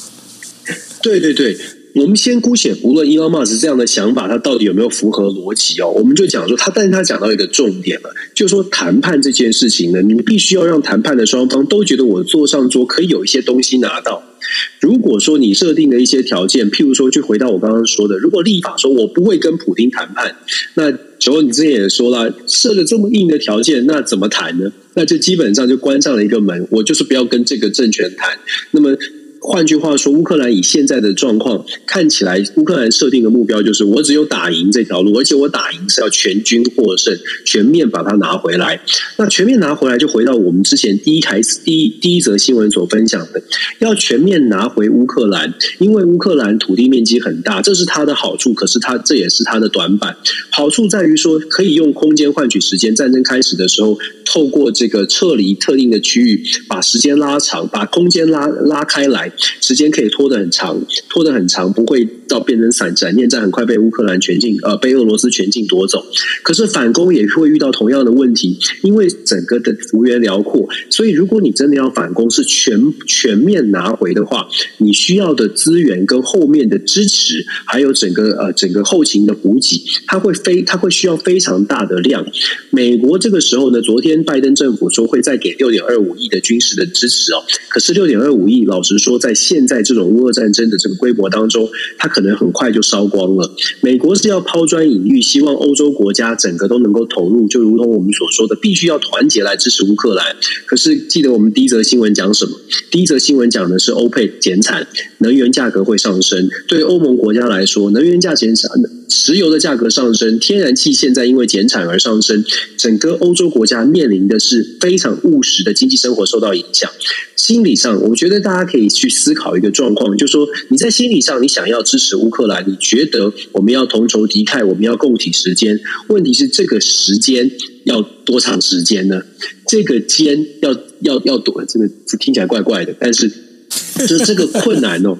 对对对。我们先姑且不论伊隆马斯这样的想法，他到底有没有符合逻辑哦？我们就讲说他，但是他讲到一个重点了，就是说谈判这件事情呢，你必须要让谈判的双方都觉得我坐上桌可以有一些东西拿到。如果说你设定的一些条件，譬如说，就回到我刚刚说的，如果立法说我不会跟普丁谈判，那九欧你之前也说了，设了这么硬的条件，那怎么谈呢？那就基本上就关上了一个门，我就是不要跟这个政权谈。那么。换句话说，乌克兰以现在的状况看起来，乌克兰设定的目标就是我只有打赢这条路，而且我打赢是要全军获胜，全面把它拿回来。那全面拿回来，就回到我们之前第一台第一第一则新闻所分享的，要全面拿回乌克兰，因为乌克兰土地面积很大，这是它的好处，可是它这也是它的短板。好处在于说，可以用空间换取时间。战争开始的时候，透过这个撤离特定的区域，把时间拉长，把空间拉拉开来。时间可以拖得很长，拖得很长，不会到变成闪闪电战，很快被乌克兰全境呃被俄罗斯全境夺走。可是反攻也会遇到同样的问题，因为整个的幅员辽阔，所以如果你真的要反攻是全全面拿回的话，你需要的资源跟后面的支持，还有整个呃整个后勤的补给，它会非它会需要非常大的量。美国这个时候呢，昨天拜登政府说会再给六点二五亿的军事的支持哦，可是六点二五亿，老实说在现在这种乌俄战争的这个规模当中，它可能很快就烧光了。美国是要抛砖引玉，希望欧洲国家整个都能够投入，就如同我们所说的，必须要团结来支持乌克兰。可是记得我们第一则新闻讲什么？第一则新闻讲的是欧佩减产，能源价格会上升。对欧盟国家来说，能源价减产，石油的价格上升，天然气现在因为减产而上升，整个欧洲国家面临的是非常务实的经济生活受到影响。心理上，我觉得大家可以去思考一个状况，就是说你在心理上，你想要支持乌克兰，你觉得我们要同仇敌忾，我们要共体时间。问题是这个时间要多长时间呢？这个间要要要多，这个听起来怪怪的，但是。就是这个困难哦，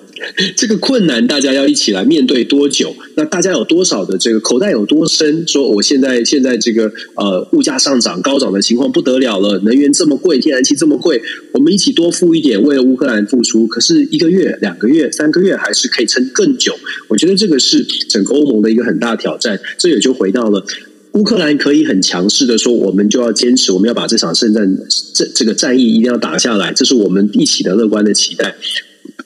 这个困难大家要一起来面对多久？那大家有多少的这个口袋有多深？说我现在现在这个呃物价上涨高涨的情况不得了了，能源这么贵，天然气这么贵，我们一起多付一点，为了乌克兰付出。可是一个月、两个月、三个月还是可以撑更久。我觉得这个是整个欧盟的一个很大挑战。这也就回到了。乌克兰可以很强势的说，我们就要坚持，我们要把这场胜战，这这个战役一定要打下来，这是我们一起的乐观的期待。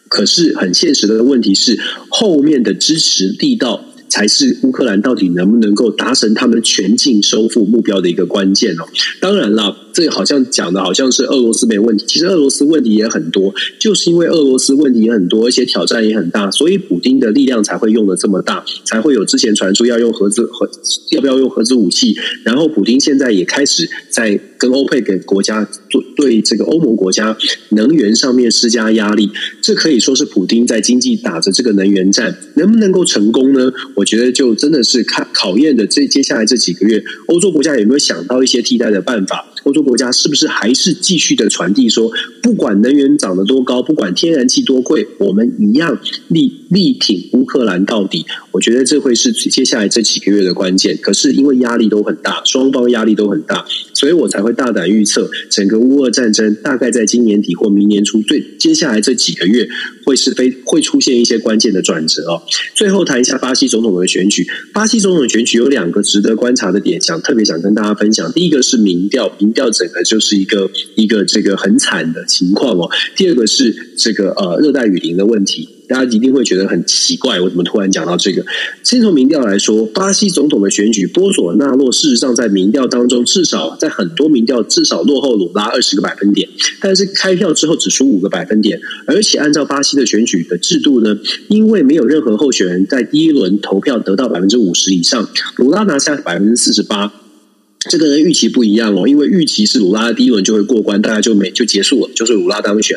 可是很现实的问题是，后面的支持力道。才是乌克兰到底能不能够达成他们全境收复目标的一个关键哦。当然了，这好像讲的好像是俄罗斯没问题，其实俄罗斯问题也很多，就是因为俄罗斯问题也很多，而且挑战也很大，所以普丁的力量才会用的这么大，才会有之前传出要用核子核要不要用核子武器，然后普丁现在也开始在跟欧佩克国家对对这个欧盟国家能源上面施加压力，这可以说是普丁在经济打着这个能源战，能不能够成功呢？我觉得就真的是看考验的这接下来这几个月，欧洲国家有没有想到一些替代的办法？欧洲国家是不是还是继续的传递说，不管能源涨得多高，不管天然气多贵，我们一样力力挺乌克兰到底？我觉得这会是接下来这几个月的关键。可是因为压力都很大，双方压力都很大，所以我才会大胆预测，整个乌俄战争大概在今年底或明年初，最接下来这几个月会是非会出现一些关键的转折哦。最后谈一下巴西总统。的选举，巴西总统选举有两个值得观察的点，想特别想跟大家分享。第一个是民调，民调整个就是一个一个这个很惨的情况哦。第二个是这个呃热带雨林的问题。大家一定会觉得很奇怪，我怎么突然讲到这个？先从民调来说，巴西总统的选举，波索纳洛事实上在民调当中，至少在很多民调至少落后鲁拉二十个百分点，但是开票之后只输五个百分点，而且按照巴西的选举的制度呢，因为没有任何候选人在第一轮投票得到百分之五十以上，鲁拉拿下百分之四十八。这个人预期不一样哦，因为预期是鲁拉第一轮就会过关，大家就没就结束了，就是鲁拉当选。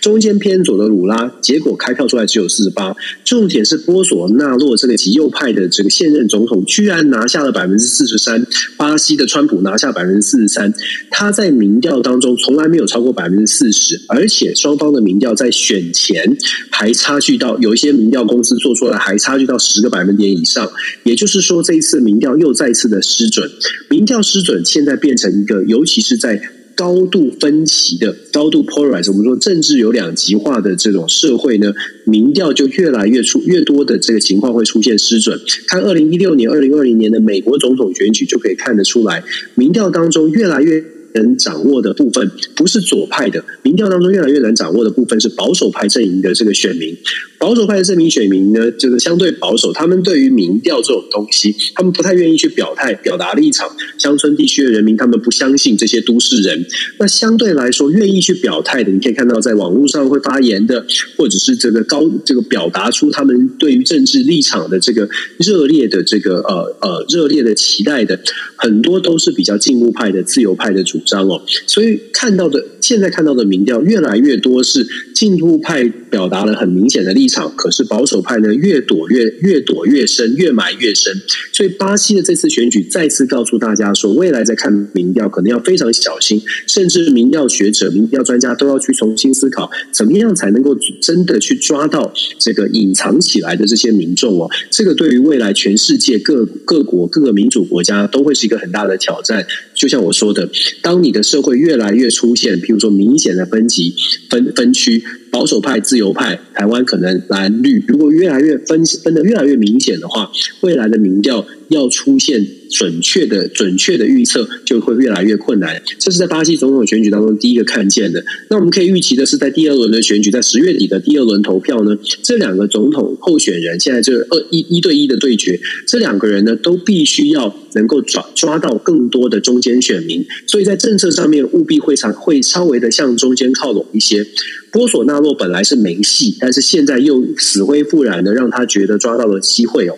中间偏左的鲁拉，结果开票出来只有四十八。重点是波索纳洛这个极右派的这个现任总统，居然拿下了百分之四十三。巴西的川普拿下百分之四十三，他在民调当中从来没有超过百分之四十，而且双方的民调在选前还差距到有一些民调公司做出来还差距到十个百分点以上。也就是说，这一次民调又再次的失准，民调。失准，现在变成一个，尤其是在高度分歧的、高度 polarized，我们说政治有两极化的这种社会呢，民调就越来越出越多的这个情况会出现失准。看二零一六年、二零二零年的美国总统选举就可以看得出来，民调当中越来越能掌握的部分不是左派的，民调当中越来越难掌握的部分是保守派阵营的这个选民。保守派的这名选民呢，就是相对保守，他们对于民调这种东西，他们不太愿意去表态、表达立场。乡村地区的人民，他们不相信这些都市人。那相对来说，愿意去表态的，你可以看到在网络上会发言的，或者是这个高这个表达出他们对于政治立场的这个热烈的这个呃呃热烈的期待的，很多都是比较进步派的、自由派的主张哦。所以看到的现在看到的民调越来越多是进步派表达了很明显的立可是保守派呢越躲越越躲越深，越埋越深。所以巴西的这次选举再次告诉大家说，未来在看民调可能要非常小心，甚至民调学者、民调专家都要去重新思考，怎么样才能够真的去抓到这个隐藏起来的这些民众哦。这个对于未来全世界各各国各个民主国家都会是一个很大的挑战。就像我说的，当你的社会越来越出现，譬如说明显的分级、分分区。保守派、自由派，台湾可能蓝绿，如果越来越分分得越来越明显的话，未来的民调要出现准确的、准确的预测，就会越来越困难。这是在巴西总统选举当中第一个看见的。那我们可以预期的是，在第二轮的选举，在十月底的第二轮投票呢，这两个总统候选人现在这二一一对一的对决，这两个人呢都必须要能够抓抓到更多的中间选民，所以在政策上面务必会常会稍微的向中间靠拢一些。波索纳洛本来是没戏，但是现在又死灰复燃的，让他觉得抓到了机会哦。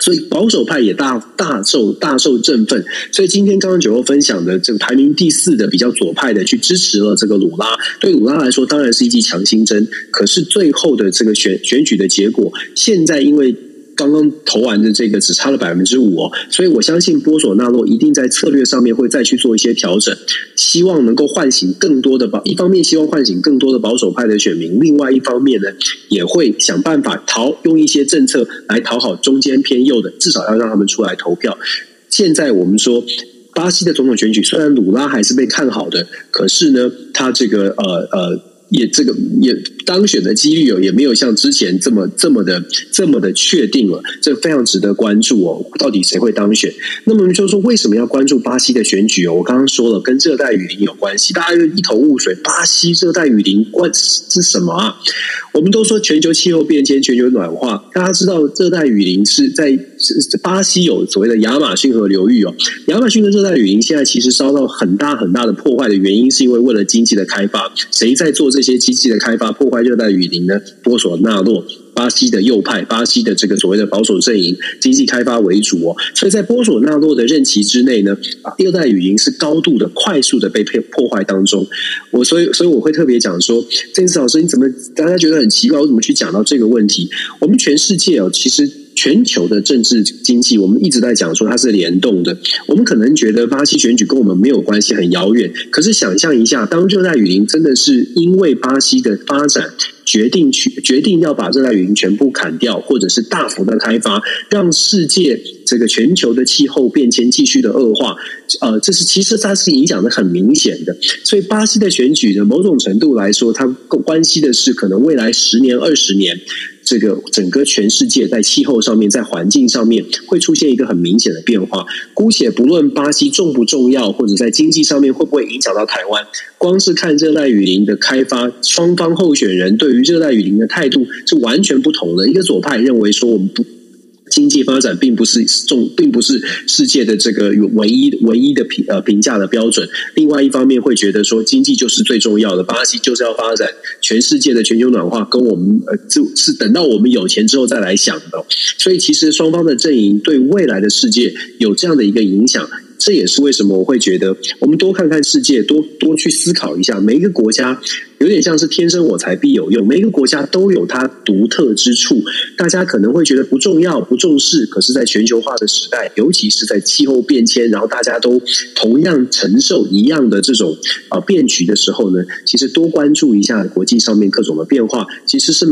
所以保守派也大大受大受振奋。所以今天刚刚九欧分享的这个排名第四的比较左派的去支持了这个鲁拉，对鲁拉来说当然是一剂强心针。可是最后的这个选选举的结果，现在因为。刚刚投完的这个只差了百分之五哦，所以我相信波索纳洛一定在策略上面会再去做一些调整，希望能够唤醒更多的保，一方面希望唤醒更多的保守派的选民，另外一方面呢，也会想办法讨用一些政策来讨好中间偏右的，至少要让他们出来投票。现在我们说巴西的总统选举，虽然鲁拉还是被看好的，可是呢，他这个呃呃。也这个也当选的几率哦也没有像之前这么这么的这么的确定了，这非常值得关注哦。到底谁会当选？那么就是说为什么要关注巴西的选举哦？我刚刚说了，跟热带雨林有关系，大家就一头雾水。巴西热带雨林关是什么啊？我们都说全球气候变迁、全球暖化，大家知道热带雨林是在巴西有所谓的亚马逊河流域哦。亚马逊的热带雨林现在其实遭到很大很大的破坏的原因，是因为为了经济的开发，谁在做这？些机器的开发破坏热带雨林呢？波索纳洛，巴西的右派，巴西的这个所谓的保守阵营，经济开发为主哦。所以在波索纳洛的任期之内呢，热带雨林是高度的、快速的被破破坏当中。我所以所以我会特别讲说，郑思老师，你怎么大家觉得很奇怪？我怎么去讲到这个问题？我们全世界哦，其实。全球的政治经济，我们一直在讲说它是联动的。我们可能觉得巴西选举跟我们没有关系，很遥远。可是想象一下，当热带雨林真的是因为巴西的发展，决定去决定要把热带雨林全部砍掉，或者是大幅的开发，让世界这个全球的气候变迁继续的恶化，呃，这是其实它是影响的很明显的。所以巴西的选举的某种程度来说，它关系的是可能未来十年、二十年，这个整个全世界在气候上面、在环境上面会出现一个很明显的变化。姑且不论巴西重不重要，或者在经济上面会不会影响到台湾，光是看热带雨林的开发，双方候选人对于热带雨林的态度是完全不同的。一个左派认为说，我们不。经济发展并不是重，并不是世界的这个唯一唯一的评呃评价的标准。另外一方面会觉得说，经济就是最重要的，巴西就是要发展。全世界的全球暖化跟我们呃，就是等到我们有钱之后再来想的。所以其实双方的阵营对未来的世界有这样的一个影响。这也是为什么我会觉得，我们多看看世界，多多去思考一下每一个国家。有点像是天生我材必有用，每一个国家都有它独特之处。大家可能会觉得不重要、不重视，可是，在全球化的时代，尤其是在气候变迁，然后大家都同样承受一样的这种啊变局的时候呢，其实多关注一下国际上面各种的变化，其实是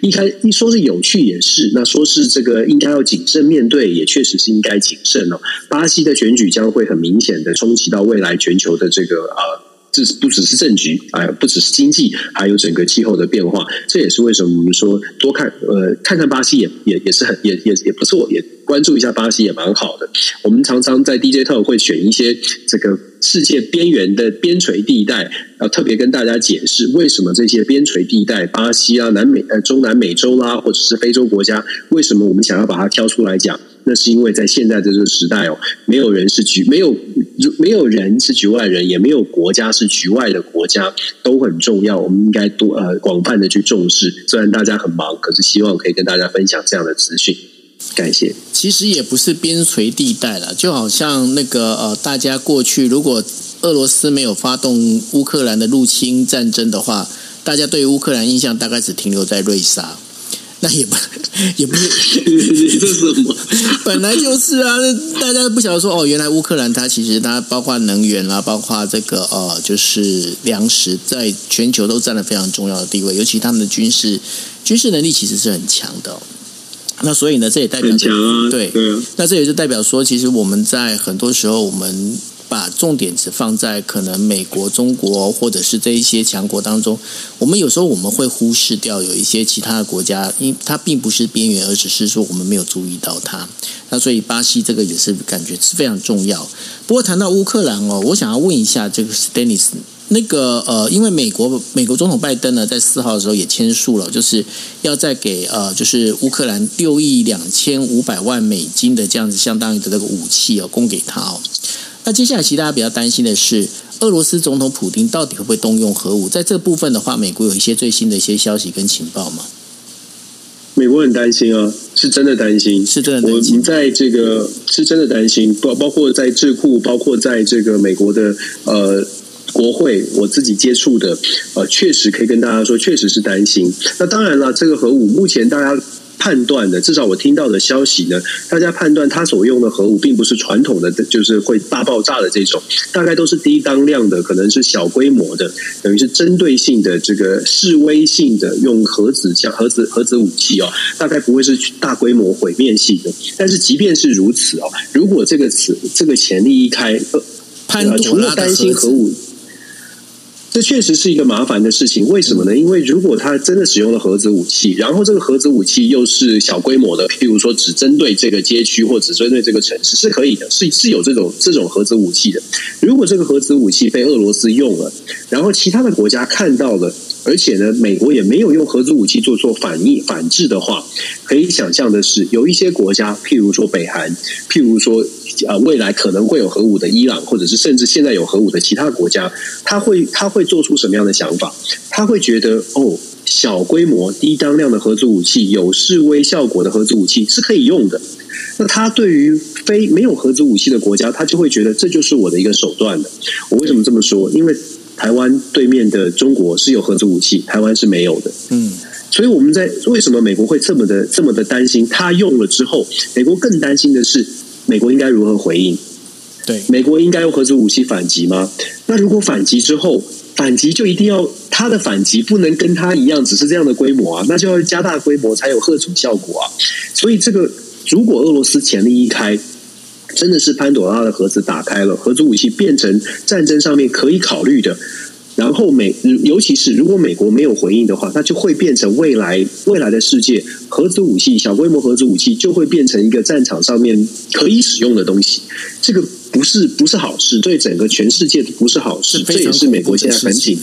一开一说是有趣也是，那说是这个应该要谨慎面对，也确实是应该谨慎哦。巴西的选举将会很明显的冲击到未来全球的这个啊。这不只是政局，哎，不只是经济，还有整个气候的变化。这也是为什么我们说多看，呃，看看巴西也也也是很也也也不错，也关注一下巴西也蛮好的。我们常常在 DJ Talk 会选一些这个世界边缘的边陲地带，要特别跟大家解释为什么这些边陲地带，巴西啊、南美呃中南美洲啦，或者是非洲国家，为什么我们想要把它挑出来讲？那是因为在现在这个时代哦，没有人是局，没有没有人是局外人，也没有国家是局外的国家，都很重要。我们应该多呃广泛的去重视。虽然大家很忙，可是希望可以跟大家分享这样的资讯。感谢。其实也不是边陲地带了，就好像那个呃，大家过去如果俄罗斯没有发动乌克兰的入侵战争的话，大家对乌克兰印象大概只停留在瑞莎。那也不也不是，这是什么？本来就是啊，大家不晓得说哦，原来乌克兰它其实它包括能源啦，包括这个呃，就是粮食，在全球都占了非常重要的地位，尤其他们的军事军事能力其实是很强的哦。那所以呢，这也代表很强啊，对，对，那这也就代表说，其实我们在很多时候我们。把重点只放在可能美国、中国或者是这一些强国当中，我们有时候我们会忽视掉有一些其他的国家，因它并不是边缘，而只是说我们没有注意到它。那所以巴西这个也是感觉是非常重要。不过谈到乌克兰哦，我想要问一下这个 Dennis，那个呃，因为美国美国总统拜登呢，在四号的时候也签署了，就是要再给呃，就是乌克兰六亿两千五百万美金的这样子相当于的这个武器哦，供给他哦。那接下来，其实大家比较担心的是，俄罗斯总统普京到底会不会动用核武？在这部分的话，美国有一些最新的一些消息跟情报吗？美国很担心啊，是真的担心，是真的担心。我们在这个是真的担心，包包括在智库，包括在这个美国的呃国会，我自己接触的，呃，确实可以跟大家说，确实是担心。那当然了，这个核武目前大家。判断的，至少我听到的消息呢，大家判断他所用的核武并不是传统的，就是会大爆炸的这种，大概都是低当量的，可能是小规模的，等于是针对性的这个示威性的用核子像核子核子武器哦，大概不会是大规模毁灭性的。但是即便是如此哦，如果这个词这个潜力一开，呃，除了担心核武。这确实是一个麻烦的事情，为什么呢？因为如果他真的使用了核子武器，然后这个核子武器又是小规模的，譬如说只针对这个街区或只针对这个城市，是可以的，是是有这种这种核子武器的。如果这个核子武器被俄罗斯用了，然后其他的国家看到了，而且呢，美国也没有用核子武器做做反应反制的话，可以想象的是，有一些国家，譬如说北韩，譬如说。啊，未来可能会有核武的伊朗，或者是甚至现在有核武的其他国家，他会他会做出什么样的想法？他会觉得哦，小规模低当量的核子武器，有示威效果的核子武器是可以用的。那他对于非没有核子武器的国家，他就会觉得这就是我的一个手段了。我为什么这么说？因为台湾对面的中国是有核子武器，台湾是没有的。嗯，所以我们在为什么美国会这么的这么的担心？他用了之后，美国更担心的是。美国应该如何回应？对，美国应该用核子武器反击吗？那如果反击之后，反击就一定要他的反击不能跟他一样，只是这样的规模啊，那就要加大规模才有吓阻效果啊。所以这个，如果俄罗斯潜力一开，真的是潘朵拉的盒子打开了，核子武器变成战争上面可以考虑的。然后美，尤其是如果美国没有回应的话，那就会变成未来未来的世界，核子武器、小规模核子武器就会变成一个战场上面可以使用的东西。这个不是不是好事，对整个全世界不是好事。这也是美国现在很紧的，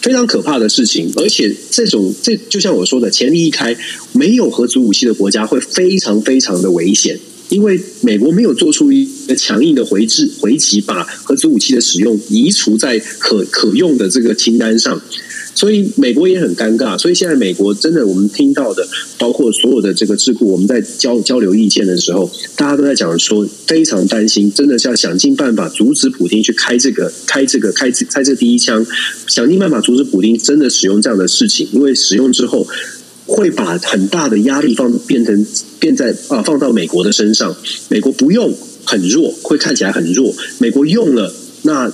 非常可怕的事情。而且这种这就像我说的，潜力一开，没有核子武器的国家会非常非常的危险。因为美国没有做出一个强硬的回制回击，把核子武器的使用移除在可可用的这个清单上，所以美国也很尴尬。所以现在美国真的，我们听到的，包括所有的这个智库，我们在交交流意见的时候，大家都在讲说，非常担心，真的是要想尽办法阻止普丁去开这个开这个开这开这第一枪，想尽办法阻止普丁真的使用这样的事情，因为使用之后。会把很大的压力放变成变在啊放到美国的身上，美国不用很弱，会看起来很弱。美国用了，那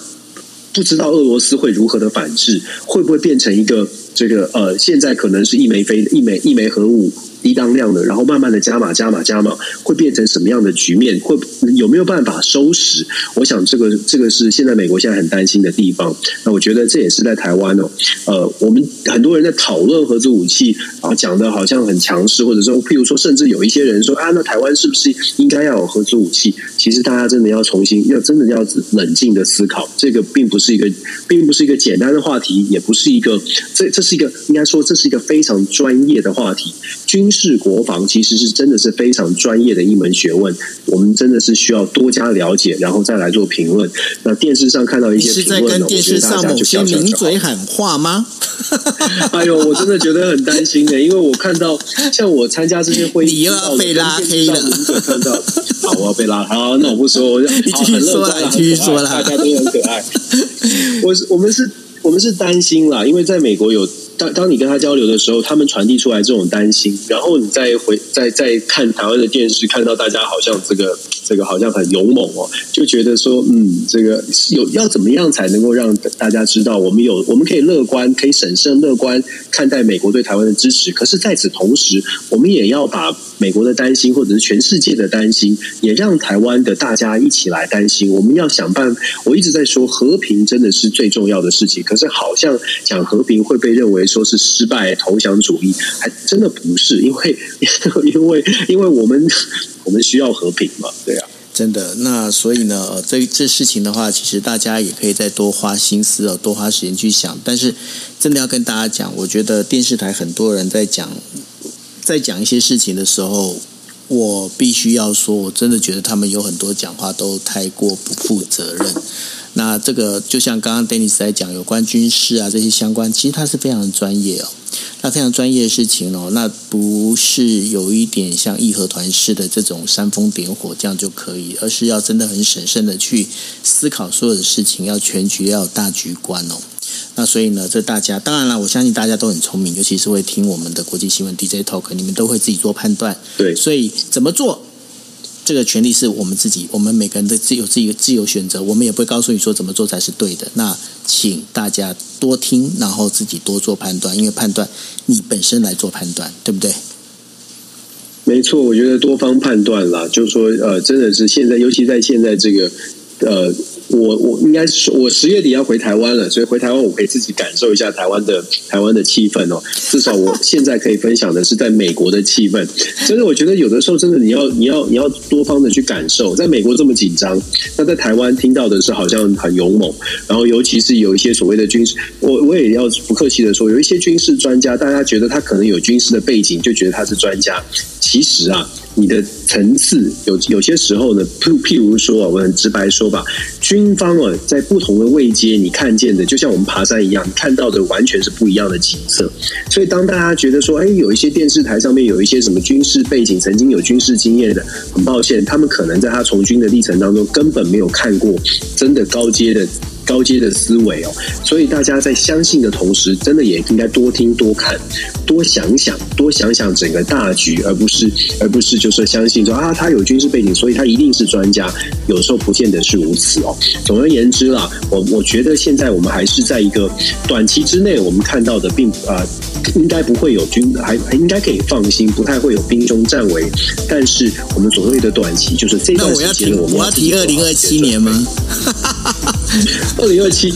不知道俄罗斯会如何的反制，会不会变成一个这个呃现在可能是一枚飞一枚一枚核武。低当量的，然后慢慢的加码加码加码，会变成什么样的局面？会有没有办法收拾？我想这个这个是现在美国现在很担心的地方。那我觉得这也是在台湾哦，呃，我们很多人在讨论核子武器啊，讲的好像很强势，或者说譬如说，甚至有一些人说啊，那台湾是不是应该要有核子武器？其实大家真的要重新要真的要冷静的思考，这个并不是一个并不是一个简单的话题，也不是一个这这是一个应该说这是一个非常专业的话题。军事国防其实是真的是非常专业的一门学问，我们真的是需要多加了解，然后再来做评论。那电视上看到一些评论，是在跟电视上某些名嘴喊话吗？哎呦，我真的觉得很担心的，因为我看到像我参加这些会议，你又要被拉黑了。看到，好，我要被拉，好，那我不说，我就 你继续说了，继续说了，大家都很可爱。我是我们是，我们是担心啦，因为在美国有。当当你跟他交流的时候，他们传递出来这种担心，然后你再回再再看台湾的电视，看到大家好像这个这个好像很勇猛哦，就觉得说，嗯，这个有要怎么样才能够让大家知道，我们有我们可以乐观，可以审慎乐观看待美国对台湾的支持。可是在此同时，我们也要把美国的担心，或者是全世界的担心，也让台湾的大家一起来担心。我们要想办法，我一直在说和平真的是最重要的事情，可是好像讲和平会被认为。说是失败投降主义，还真的不是，因为 因为因为我们 我们需要和平嘛，对啊，真的。那所以呢，这这事情的话，其实大家也可以再多花心思哦，多花时间去想。但是真的要跟大家讲，我觉得电视台很多人在讲在讲一些事情的时候，我必须要说，我真的觉得他们有很多讲话都太过不负责任。那这个就像刚刚 Dennis 在讲有关军事啊这些相关，其实他是非常专业哦，那非常专业的事情哦，那不是有一点像义和团式的这种煽风点火这样就可以，而是要真的很审慎的去思考所有的事情，要全局要有大局观哦。那所以呢，这大家当然了，我相信大家都很聪明，尤其是会听我们的国际新闻 DJ Talk，你们都会自己做判断。对，所以怎么做？这个权利是我们自己，我们每个人的自由自己自由选择，我们也不会告诉你说怎么做才是对的。那请大家多听，然后自己多做判断，因为判断你本身来做判断，对不对？没错，我觉得多方判断啦，就是说，呃，真的是现在，尤其在现在这个，呃。我我应该是我十月底要回台湾了，所以回台湾我可以自己感受一下台湾的台湾的气氛哦。至少我 现在可以分享的是在美国的气氛。真的，我觉得有的时候真的你要你要你要多方的去感受。在美国这么紧张，那在台湾听到的是好像很勇猛。然后尤其是有一些所谓的军事，我我也要不客气的说，有一些军事专家，大家觉得他可能有军事的背景，就觉得他是专家。其实啊。你的层次有有些时候呢，譬譬如说啊，我很直白说吧，军方啊，在不同的位阶，你看见的就像我们爬山一样，看到的完全是不一样的景色。所以，当大家觉得说，哎，有一些电视台上面有一些什么军事背景、曾经有军事经验的，很抱歉，他们可能在他从军的历程当中根本没有看过真的高阶的。高阶的思维哦，所以大家在相信的同时，真的也应该多听、多看、多想想、多想想整个大局，而不是而不是就是相信说啊，他有军事背景，所以他一定是专家。有时候不见得是如此哦。总而言之啦，我我觉得现在我们还是在一个短期之内，我们看到的并啊、呃，应该不会有军，还还应该可以放心，不太会有兵凶战危。但是我们所谓的短期，就是这段时间我们要提二零二七年吗？二零二七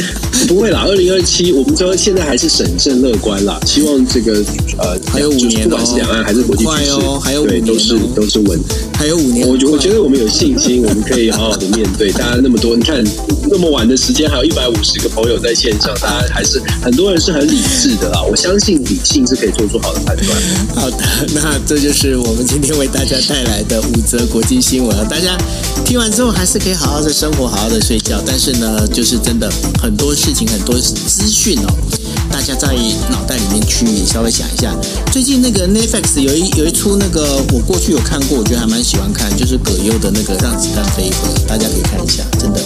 不会啦，二零二七我们说现在还是审慎乐观啦，希望这个呃还有五年，哦，不管是两岸还是国际局势，哦，还有五年，哦，对，都是都是稳，还有五年。我觉我觉得我们有信心，我们可以好好的面对。大家那么多，你看那么晚的时间，还有一百五十个朋友在线上，大家还是很多人是很理智的啦。我相信理性是可以做出好的判断。好的，那这就是我们今天为大家带来的五则国际新闻。大家听完之后还是可以好好的生活，好好的睡觉。但是呢，就是真的很多事情，很多资讯哦，大家在脑袋里面去稍微想一下。最近那个 Netflix 有一有一出那个，我过去有看过，我觉得还蛮喜欢看，就是葛优的那个《让子弹飞一回》，大家可以看一下。真的，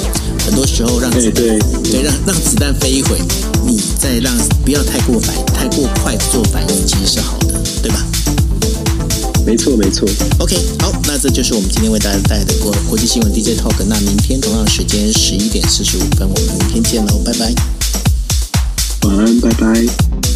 很多时候让子弹对，对，对让让子弹飞一回，你再让不要太过反太过快做反应，其实是好的，对吧？没错，没错。OK，好，那这就是我们今天为大家带来的国国际新闻 DJ Talk。那明天同样时间十一点四十五分，我们明天见喽，拜拜。晚安，拜拜。